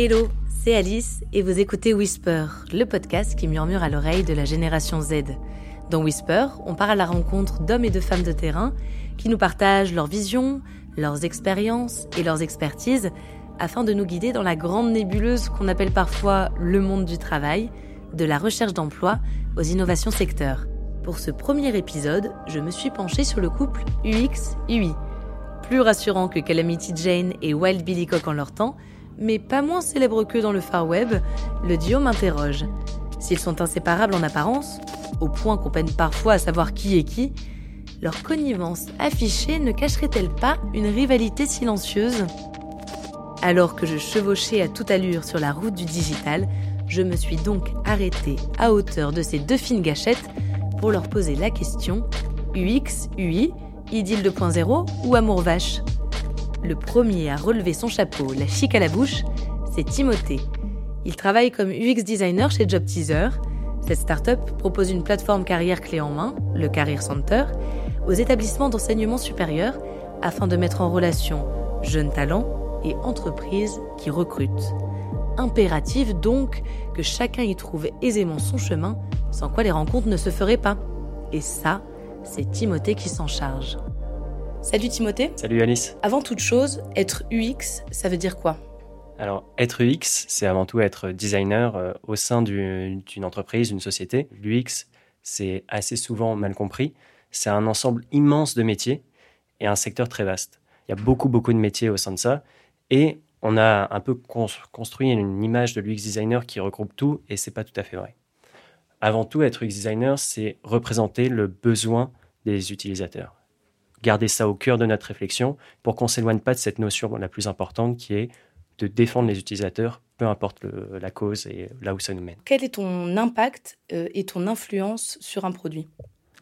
Hello, c'est Alice et vous écoutez Whisper, le podcast qui murmure à l'oreille de la génération Z. Dans Whisper, on part à la rencontre d'hommes et de femmes de terrain qui nous partagent leurs visions, leurs expériences et leurs expertises afin de nous guider dans la grande nébuleuse qu'on appelle parfois le monde du travail, de la recherche d'emploi aux innovations secteurs. Pour ce premier épisode, je me suis penchée sur le couple UX-UI. Plus rassurant que Calamity Jane et Wild Billy Cock en leur temps, mais pas moins célèbre qu'eux dans le Far Web, le duo m'interroge. S'ils sont inséparables en apparence, au point qu'on peine parfois à savoir qui est qui, leur connivence affichée ne cacherait-elle pas une rivalité silencieuse? Alors que je chevauchais à toute allure sur la route du digital, je me suis donc arrêtée à hauteur de ces deux fines gâchettes pour leur poser la question UX, UI, idylle 2.0 ou amour vache Le premier à relever son chapeau, la chic à la bouche, c'est Timothée. Il travaille comme UX designer chez Job Teaser. Cette start-up propose une plateforme carrière clé en main, le Career Center, aux établissements d'enseignement supérieur afin de mettre en relation jeunes talents et entreprises qui recrutent. Impératif donc que chacun y trouve aisément son chemin, sans quoi les rencontres ne se feraient pas. Et ça, c'est Timothée qui s'en charge. Salut Timothée. Salut Alice. Avant toute chose, être UX, ça veut dire quoi? Alors, être UX, c'est avant tout être designer euh, au sein d'une entreprise, d'une société. L'UX, c'est assez souvent mal compris. C'est un ensemble immense de métiers et un secteur très vaste. Il y a beaucoup, beaucoup de métiers au sein de ça. Et on a un peu construit une image de l'UX designer qui regroupe tout, et c'est pas tout à fait vrai. Avant tout, être UX designer, c'est représenter le besoin des utilisateurs. Garder ça au cœur de notre réflexion pour qu'on s'éloigne pas de cette notion la plus importante qui est de défendre les utilisateurs, peu importe la cause et là où ça nous mène. Quel est ton impact euh, et ton influence sur un produit?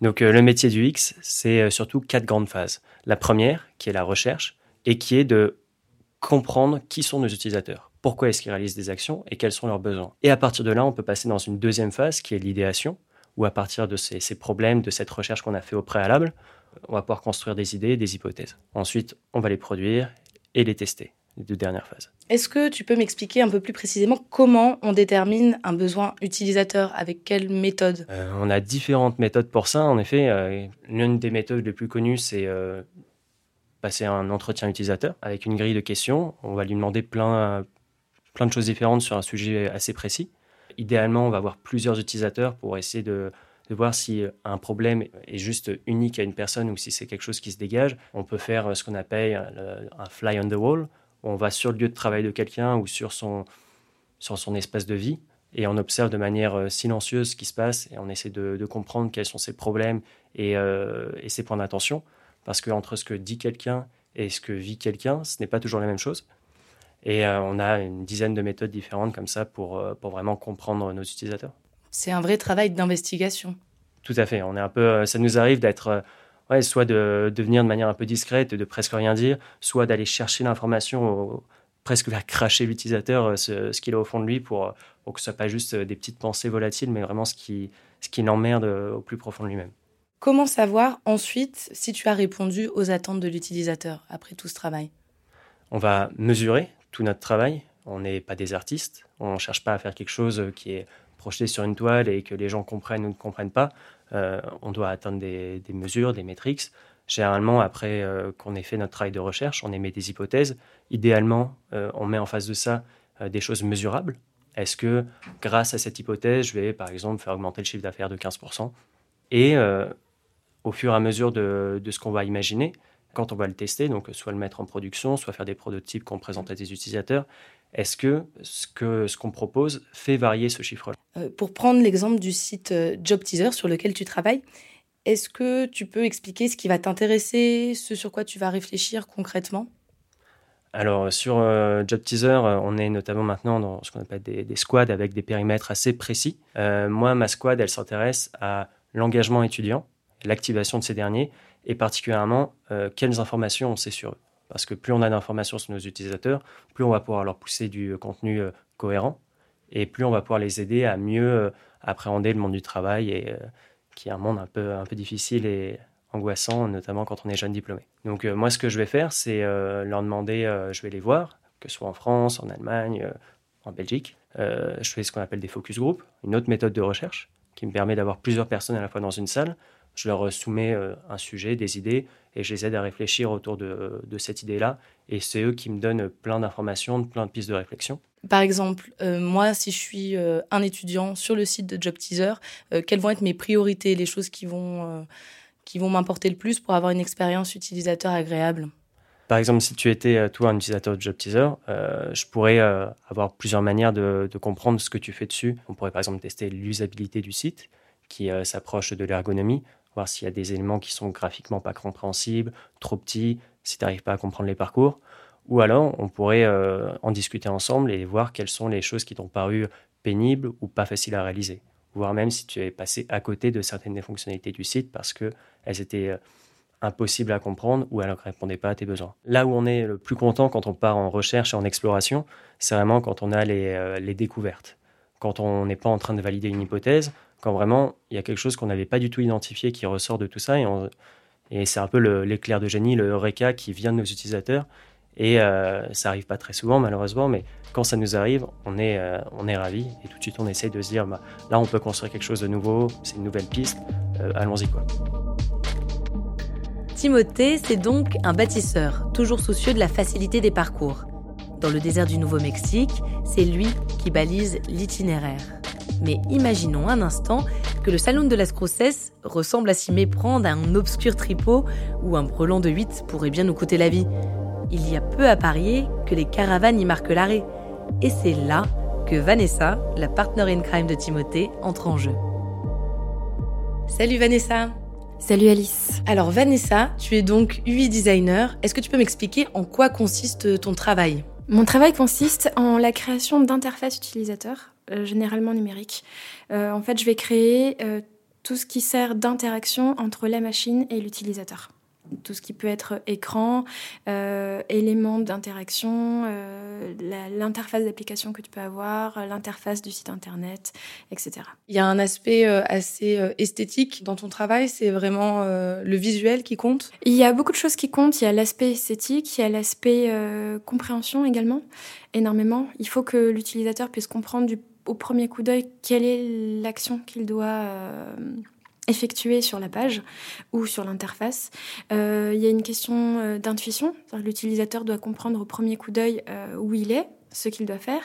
Donc euh, le métier du X, c'est euh, surtout quatre grandes phases. La première, qui est la recherche, et qui est de comprendre qui sont nos utilisateurs, pourquoi est-ce qu'ils réalisent des actions et quels sont leurs besoins. Et à partir de là, on peut passer dans une deuxième phase qui est l'idéation, où à partir de ces, problèmes, de cette recherche qu'on a fait au préalable, on va pouvoir construire des idées, des hypothèses. Ensuite, on va les produire et les tester, les deux dernières phases. Est-ce que tu peux m'expliquer un peu plus précisément comment on détermine un besoin utilisateur? Avec quelle méthode? Euh, On a différentes méthodes pour ça. En effet, euh, l'une des méthodes les plus connues, c'est euh, passer un entretien utilisateur avec une grille de questions. On va lui demander plein, plein de choses différentes sur un sujet assez précis. Idéalement, on va avoir plusieurs utilisateurs pour essayer de, voir si un problème est juste unique à une personne ou si c'est quelque chose qui se dégage. On peut faire ce qu'on appelle un fly on the wall, on va sur le lieu de travail de quelqu'un ou sur son, sur son espace de vie et on observe de manière silencieuse ce qui se passe et on essaie de, comprendre quels sont ses problèmes et, euh, et ses points d'attention parce que entre ce que dit quelqu'un et ce que vit quelqu'un, ce n'est pas toujours la même chose. Et euh, on a une dizaine de méthodes différentes comme ça pour, euh, pour vraiment comprendre nos utilisateurs. C'est un vrai travail d'investigation. Tout à fait. On est un peu, euh, ça nous arrive d'être, ouais, soit de, de, venir de manière un peu discrète, de presque rien dire, soit d'aller chercher l'information, presque vers cracher l'utilisateur, ce, ce qu'il a au fond de lui, pour, pour que ce soit pas juste des petites pensées volatiles, mais vraiment ce qui, ce qui l'emmerde au plus profond de lui-même. Comment savoir ensuite si tu as répondu aux attentes de l'utilisateur après tout ce travail? On va mesurer tout notre travail. On n'est pas des artistes. On ne cherche pas à faire quelque chose qui est projeté sur une toile et que les gens comprennent ou ne comprennent pas. Euh, on doit atteindre des, mesures, des métriques. Généralement, après euh, qu'on ait fait notre travail de recherche, on émet des hypothèses. Idéalement, euh, on met en face de ça des choses mesurables. Est-ce que grâce à cette hypothèse, je vais par exemple faire augmenter le chiffre d'affaires de 15% Et au fur et à mesure de, ce qu'on va imaginer quand on va le tester, donc soit le mettre en production, soit faire des prototypes qu'on présente à des utilisateurs. Est-ce que ce qu'on ce propose fait varier ce chiffre-là? Euh, Pour prendre l'exemple du site euh, Job Teaser sur lequel tu travailles, est-ce que tu peux expliquer ce qui va t'intéresser, ce sur quoi tu vas réfléchir concrètement? Alors sur euh, Job Teaser, on est notamment maintenant dans ce qu'on appelle des, des, squads avec des périmètres assez précis. moi, ma squad, elle s'intéresse à l'engagement étudiant, l'activation de ces derniers et particulièrement euh, quelles informations on sait sur eux. Parce que plus on a d'informations sur nos utilisateurs, plus on va pouvoir leur pousser du euh, contenu euh, cohérent et plus on va pouvoir les aider à mieux appréhender le monde du travail qui est un monde un peu, un peu difficile et angoissant, notamment quand on est jeune diplômé. Donc moi, ce que je vais faire, c'est leur demander, je vais les voir, que ce soit en France, en Allemagne, en Belgique. je fais ce qu'on appelle des focus group, une autre méthode de recherche qui me permet d'avoir plusieurs personnes à la fois dans une salle. Je leur soumets un sujet, des idées, et je les aide à réfléchir autour de, de cette idée-là. Et c'est eux qui me donnent plein d'informations, plein de pistes de réflexion. Par exemple, euh, moi, si je suis euh, un étudiant sur le site de Job Teaser, euh, quelles vont être mes priorités, les choses qui vont, qui vont m'importer le plus pour avoir une expérience utilisateur agréable? Par exemple, si tu étais, toi, un utilisateur de Job Teaser, je pourrais avoir plusieurs manières de, de, comprendre ce que tu fais dessus. On pourrait, par exemple, tester l'usabilité du site, qui s'approche de l'ergonomie, voir s'il y a des éléments qui sont graphiquement pas compréhensibles, trop petits, si tu n'arrives pas à comprendre les parcours. Ou alors, on pourrait euh, en discuter ensemble et voir quelles sont les choses qui t'ont paru pénibles ou pas faciles à réaliser. Voire même si tu es passé à côté de certaines des fonctionnalités du site parce qu'elles étaient euh, impossibles à comprendre ou elles ne répondaient pas à tes besoins. Là où on est le plus content quand on part en recherche et en exploration, c'est vraiment quand on a les, euh, les découvertes. Quand on n'est pas en train de valider une hypothèse, quand vraiment il y a quelque chose qu'on n'avait pas du tout identifié qui ressort de tout ça et, c'est un peu l'éclair de génie, le Eureka qui vient de nos utilisateurs et euh, ça arrive pas très souvent, malheureusement, mais quand ça nous arrive, on est, euh, on est ravis. Et tout de suite, on essaye de se dire, bah, là, on peut construire quelque chose de nouveau, c'est une nouvelle piste, euh, allons-y, quoi. Timothée, c'est donc un bâtisseur, toujours soucieux de la facilité des parcours. Dans le désert du Nouveau-Mexique, c'est lui qui balise l'itinéraire. Mais imaginons un instant que le salon de las Cruces ressemble à s'y méprendre à un obscur tripot où un brelan de 8 pourrait bien nous coûter la vie il y a peu à parier que les caravanes y marquent l'arrêt. Et c'est là que Vanessa, la partner in crime de Timothée, entre en jeu. Salut Vanessa Salut Alice Alors Vanessa, tu es donc UI designer. Est-ce que tu peux m'expliquer en quoi consiste ton travail? Mon travail consiste en la création d'interfaces utilisateurs, généralement numériques. Euh, en fait, je vais créer euh, tout ce qui sert d'interaction entre la machine et l'utilisateur tout ce qui peut être écran, euh, éléments d'interaction, euh, l'interface d'application que tu peux avoir, l'interface du site internet, etc. Il y a un aspect euh, assez esthétique dans ton travail, c'est vraiment le visuel qui compte? Il y a beaucoup de choses qui comptent, il y a l'aspect esthétique, il y a l'aspect compréhension également, énormément. Il faut que l'utilisateur puisse comprendre du, au premier coup d'œil quelle est l'action qu'il doit effectué sur la page ou sur l'interface. Euh, il y a une question euh, d'intuition. L'utilisateur doit comprendre au premier coup d'œil euh, où il est, ce qu'il doit faire,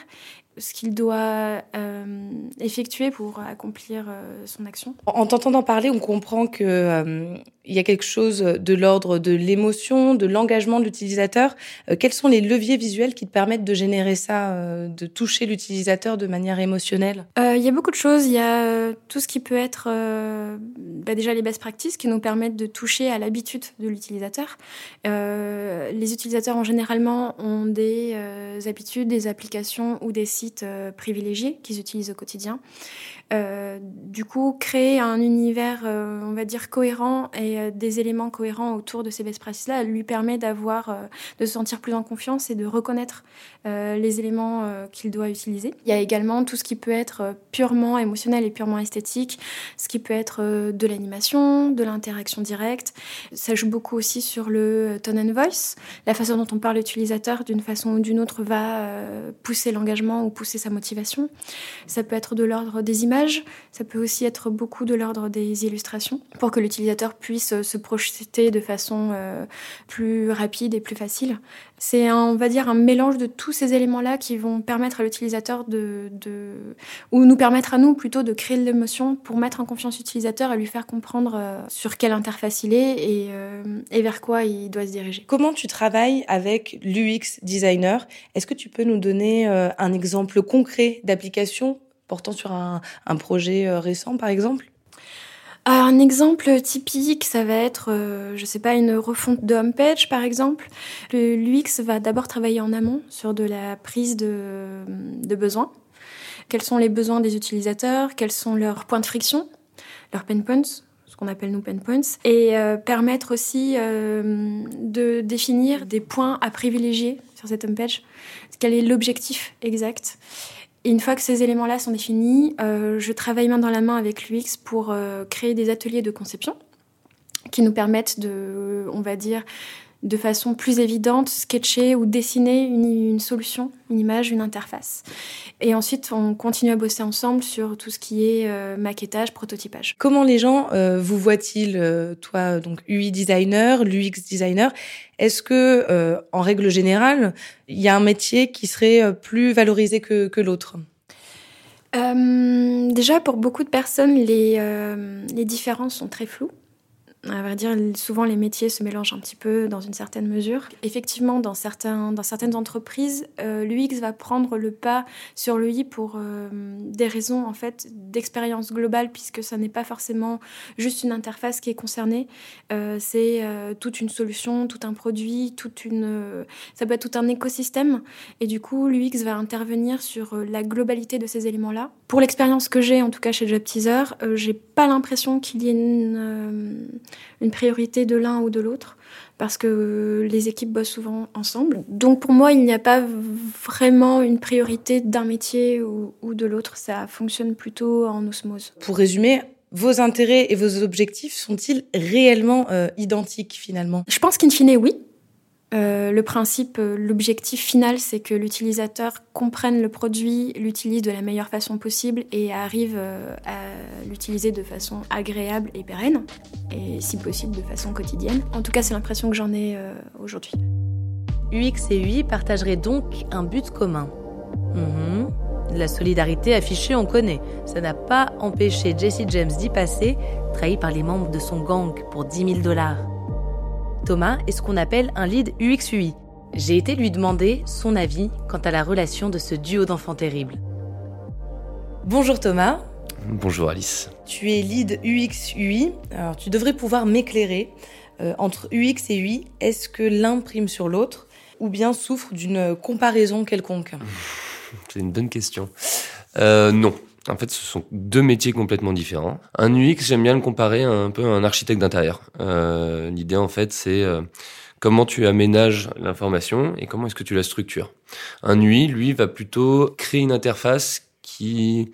ce qu'il doit euh, effectuer pour accomplir euh, son action. En t'entendant parler, on comprend que euh, il y a quelque chose de l'ordre de l'émotion, de l'engagement de l'utilisateur. quels sont les leviers visuels qui te permettent de générer ça, de toucher l'utilisateur de manière émotionnelle? Il y a beaucoup de choses. Il y a tout ce qui peut être bah déjà les best practices qui nous permettent de toucher à l'habitude de l'utilisateur. les utilisateurs en généralement ont des habitudes, des applications ou des sites euh, privilégiés qu'ils utilisent au quotidien. Euh, du coup, créer un univers, euh, on va dire, cohérent et des éléments cohérents autour de ces best practices-là lui permet d'avoir, de se sentir plus en confiance et de reconnaître les éléments qu'il doit utiliser. Il y a également tout ce qui peut être purement émotionnel et purement esthétique, ce qui peut être de l'animation, de l'interaction directe. Ça joue beaucoup aussi sur le tone and voice. La façon dont on parle l'utilisateur d'une façon ou d'une autre va pousser l'engagement ou pousser sa motivation. Ça peut être de l'ordre des images, ça peut aussi être beaucoup de l'ordre des illustrations, pour que l'utilisateur puisse euh, se projeter de façon euh, plus rapide et plus facile. C'est, on va dire, un mélange de tous ces éléments-là qui vont permettre à l'utilisateur de, ou nous permettre à nous plutôt de créer de l'émotion pour mettre en confiance l'utilisateur et lui faire comprendre euh, sur quelle interface il est et, et vers quoi il doit se diriger. Comment tu travailles avec l'UX designer? Est-ce que tu peux nous donner un exemple concret d'application portant sur un, projet euh, récent, par exemple? Un exemple typique, ça va être, euh, je sais pas, une refonte de homepage par exemple. L'UX va d'abord travailler en amont sur de la prise de, de besoins. Quels sont les besoins des utilisateurs? Quels sont leurs points de friction? Leurs pain points ce qu'on appelle nous pain points, et euh, permettre aussi de définir des points à privilégier sur cette homepage quel est l'objectif exact? Une fois que ces éléments-là sont définis, euh, je travaille main dans la main avec l'UX pour euh, créer des ateliers de conception qui nous permettent de, on va dire, de façon plus évidente, sketcher ou dessiner une, solution, une image, une interface. Et ensuite, on continue à bosser ensemble sur tout ce qui est euh, maquettage, prototypage. Comment les gens euh, vous voient-ils, euh, toi, donc UI designer, l'UX designer? Est-ce que, en règle générale, il y a un métier qui serait plus valorisé que, que l'autre? Déjà, pour beaucoup de personnes, les, les différences sont très floues. À vrai dire, souvent les métiers se mélangent un petit peu dans une certaine mesure. Effectivement, dans, certains, dans certaines entreprises, euh, l'UX va prendre le pas sur l'UI pour euh, des raisons en fait d'expérience globale, puisque ça n'est pas forcément juste une interface qui est concernée. Euh, c'est toute une solution, tout un produit, toute une, ça peut être tout un écosystème. Et du coup, l'UX va intervenir sur la globalité de ces éléments-là. Pour l'expérience que j'ai, en tout cas chez Job Teaser, j'ai pas l'impression qu'il y ait une une priorité de l'un ou de l'autre parce que les équipes bossent souvent ensemble. Donc pour moi, il n'y a pas vraiment une priorité d'un métier ou, de l'autre, ça fonctionne plutôt en osmose. Pour résumer, vos intérêts et vos objectifs sont-ils réellement euh, identiques finalement? Je pense qu'in fine, oui. Euh, le principe, euh, l'objectif final, c'est que l'utilisateur comprenne le produit, l'utilise de la meilleure façon possible et arrive euh, à l'utiliser de façon agréable et pérenne, et si possible de façon quotidienne. En tout cas, c'est l'impression que j'en ai aujourd'hui. UX et UI partageraient donc un but commun. Mhm. La solidarité affichée, on connaît. Ça n'a pas empêché Jesse James d'y passer, trahi par les membres de son gang pour 10 000 dollars. Thomas est ce qu'on appelle un lead UX-UI. J'ai été lui demander son avis quant à la relation de ce duo d'enfants terribles. Bonjour Thomas. Bonjour Alice. Tu es lead UX-UI. Alors tu devrais pouvoir m'éclairer. Euh, entre UX et UI, est-ce que l'un prime sur l'autre ou bien souffre d'une comparaison quelconque? C'est une bonne question. Euh, non, en fait, ce sont deux métiers complètement différents. Un UX, j'aime bien le comparer un peu à un architecte d'intérieur. Euh, L'idée, en fait, c'est euh, comment tu aménages l'information et comment est-ce que tu la structures. Un UI, lui, va plutôt créer une interface qui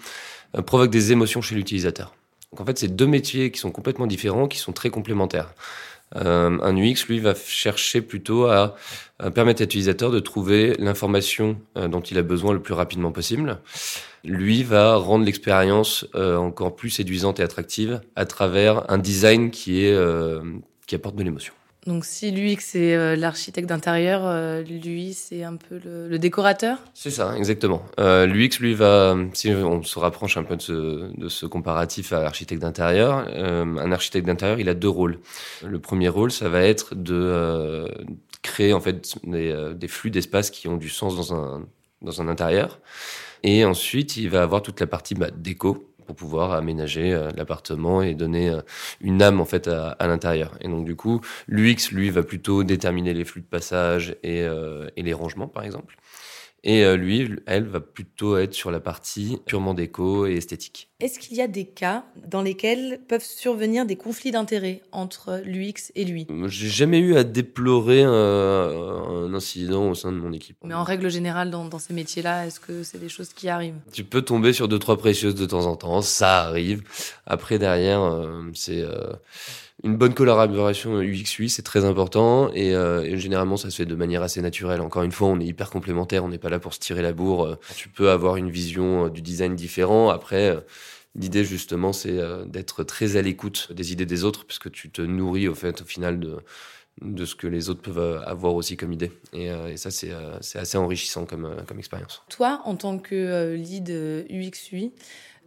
euh, provoque des émotions chez l'utilisateur. Donc, en fait, c'est deux métiers qui sont complètement différents, qui sont très complémentaires. Euh, un UX, lui, va chercher plutôt à, permettre à l'utilisateur de trouver l'information euh, dont il a besoin le plus rapidement possible. Lui va rendre l'expérience euh, encore plus séduisante et attractive à travers un design qui est qui apporte de l'émotion. Donc si lui c'est euh, l'architecte d'intérieur, euh, lui c'est un peu le, décorateur? C'est ça, exactement. Euh, L'UX, lui, va, si on se rapproche un peu de ce, comparatif à l'architecte d'intérieur, euh, un architecte d'intérieur, il a deux rôles. Le premier rôle, ça va être de créer en fait des, des flux d'espace qui ont du sens dans un, dans un intérieur. Et ensuite, il va avoir toute la partie bah, déco, pour pouvoir aménager euh, l'appartement et donner euh, une âme en fait à, l'intérieur. Et donc du coup, l'UX lui va plutôt déterminer les flux de passage et, euh, et les rangements par exemple. Et euh, lui, elle, va plutôt être sur la partie purement déco et esthétique. Est-ce qu'il y a des cas dans lesquels peuvent survenir des conflits d'intérêts entre l'UX et lui? J'ai jamais eu à déplorer un, un, incident au sein de mon équipe. Mais en règle générale, dans, dans ces métiers-là, est-ce que c'est des choses qui arrivent? Tu peux tomber sur deux, trois précieuses de temps en temps, ça arrive. Après, derrière, euh, c'est... Euh, une bonne collaboration UX-UI, c'est très important et, euh, et, généralement ça se fait de manière assez naturelle. Encore une fois, on est hyper complémentaires, on n'est pas là pour se tirer la bourre. Euh, tu peux avoir une vision euh, du design différent. Après, l'idée justement, c'est d'être très à l'écoute des idées des autres puisque tu te nourris au fait au final de de ce que les autres peuvent avoir aussi comme idée. Et, et ça, c'est assez enrichissant comme, comme expérience. Toi, en tant que lead UX-UI,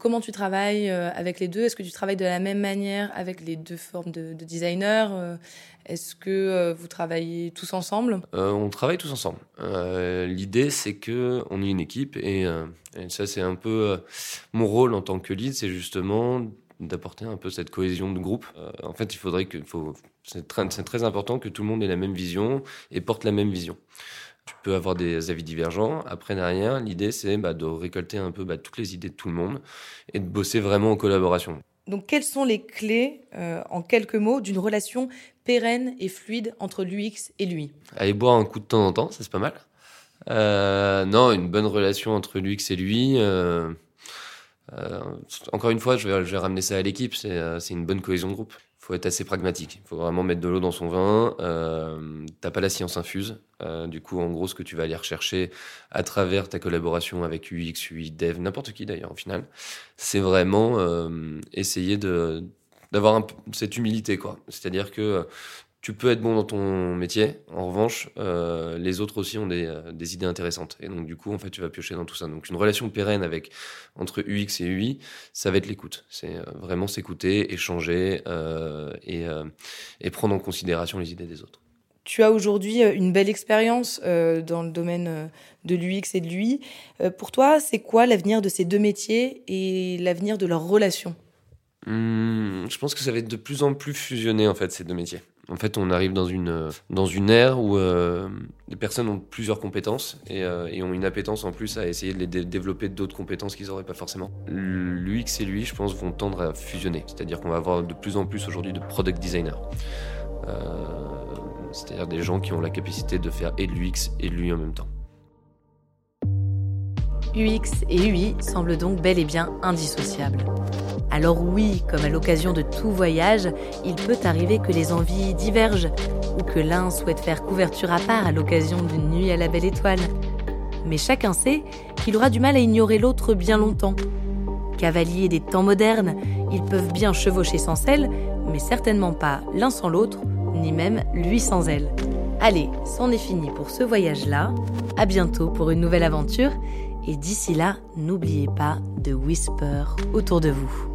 Comment tu travailles euh, avec les deux? Est-ce que tu travailles de la même manière avec les deux formes de, designers euh, Est-ce que euh, vous travaillez tous ensemble? On travaille tous ensemble. L'idée, c'est que on est une équipe et, ça, c'est un peu mon rôle en tant que lead, c'est justement d'apporter un peu cette cohésion de groupe. en fait, il faudrait que, faut, c'est très important que tout le monde ait la même vision et porte la même vision. Tu peux avoir des avis divergents. Après, derrière, l'idée, c'est bah, de récolter un peu bah, toutes les idées de tout le monde et de bosser vraiment en collaboration. Donc, quelles sont les clés, euh, en quelques mots, d'une relation pérenne et fluide entre l'UX et lui Aller boire un coup de temps en temps, ça c'est pas mal. Euh, non, une bonne relation entre l'UX et lui. Euh, encore une fois, je vais, je vais ramener ça à l'équipe. C'est une bonne cohésion de groupe faut être assez pragmatique. Il faut vraiment mettre de l'eau dans son vin. Euh, T'as pas la science infuse. Euh, du coup, en gros, ce que tu vas aller rechercher à travers ta collaboration avec UX, UI, Dev, n'importe qui d'ailleurs, au final, c'est vraiment euh, essayer de d'avoir cette humilité, quoi. C'est-à-dire que tu peux être bon dans ton métier. En revanche, euh, les autres aussi ont des, euh, des, idées intéressantes. Et donc, du coup, en fait, tu vas piocher dans tout ça. Donc, une relation pérenne avec entre UX et UI, ça va être l'écoute. C'est euh, vraiment s'écouter, échanger euh, et, euh, et, prendre en considération les idées des autres. Tu as aujourd'hui une belle expérience dans le domaine de l'UX et de l'UI. pour toi, c'est quoi l'avenir de ces deux métiers et l'avenir de leur relation? Hum, je pense que ça va être de plus en plus fusionné en fait ces deux métiers. En fait, on arrive dans une dans une ère où euh, les personnes ont plusieurs compétences et, euh, et, ont une appétence en plus à essayer de les développer d'autres compétences qu'ils n'auraient pas forcément. L'UX et l'UI, je pense, vont tendre à fusionner. C'est-à-dire qu'on va avoir de plus en plus aujourd'hui de product designers. Euh, C'est-à-dire des gens qui ont la capacité de faire et de l'UX et de l'UI en même temps. UX et UI semblent donc bel et bien indissociables. Alors oui, comme à l'occasion de tout voyage, il peut arriver que les envies divergent ou que l'un souhaite faire couverture à part à l'occasion d'une nuit à la belle étoile. Mais chacun sait qu'il aura du mal à ignorer l'autre bien longtemps. Cavaliers des temps modernes, ils peuvent bien chevaucher sans elle, mais certainement pas l'un sans l'autre, ni même lui sans elle. Allez, c'en est fini pour ce voyage-là. À bientôt pour une nouvelle aventure. Et d'ici là, n'oubliez pas de whisper autour de vous.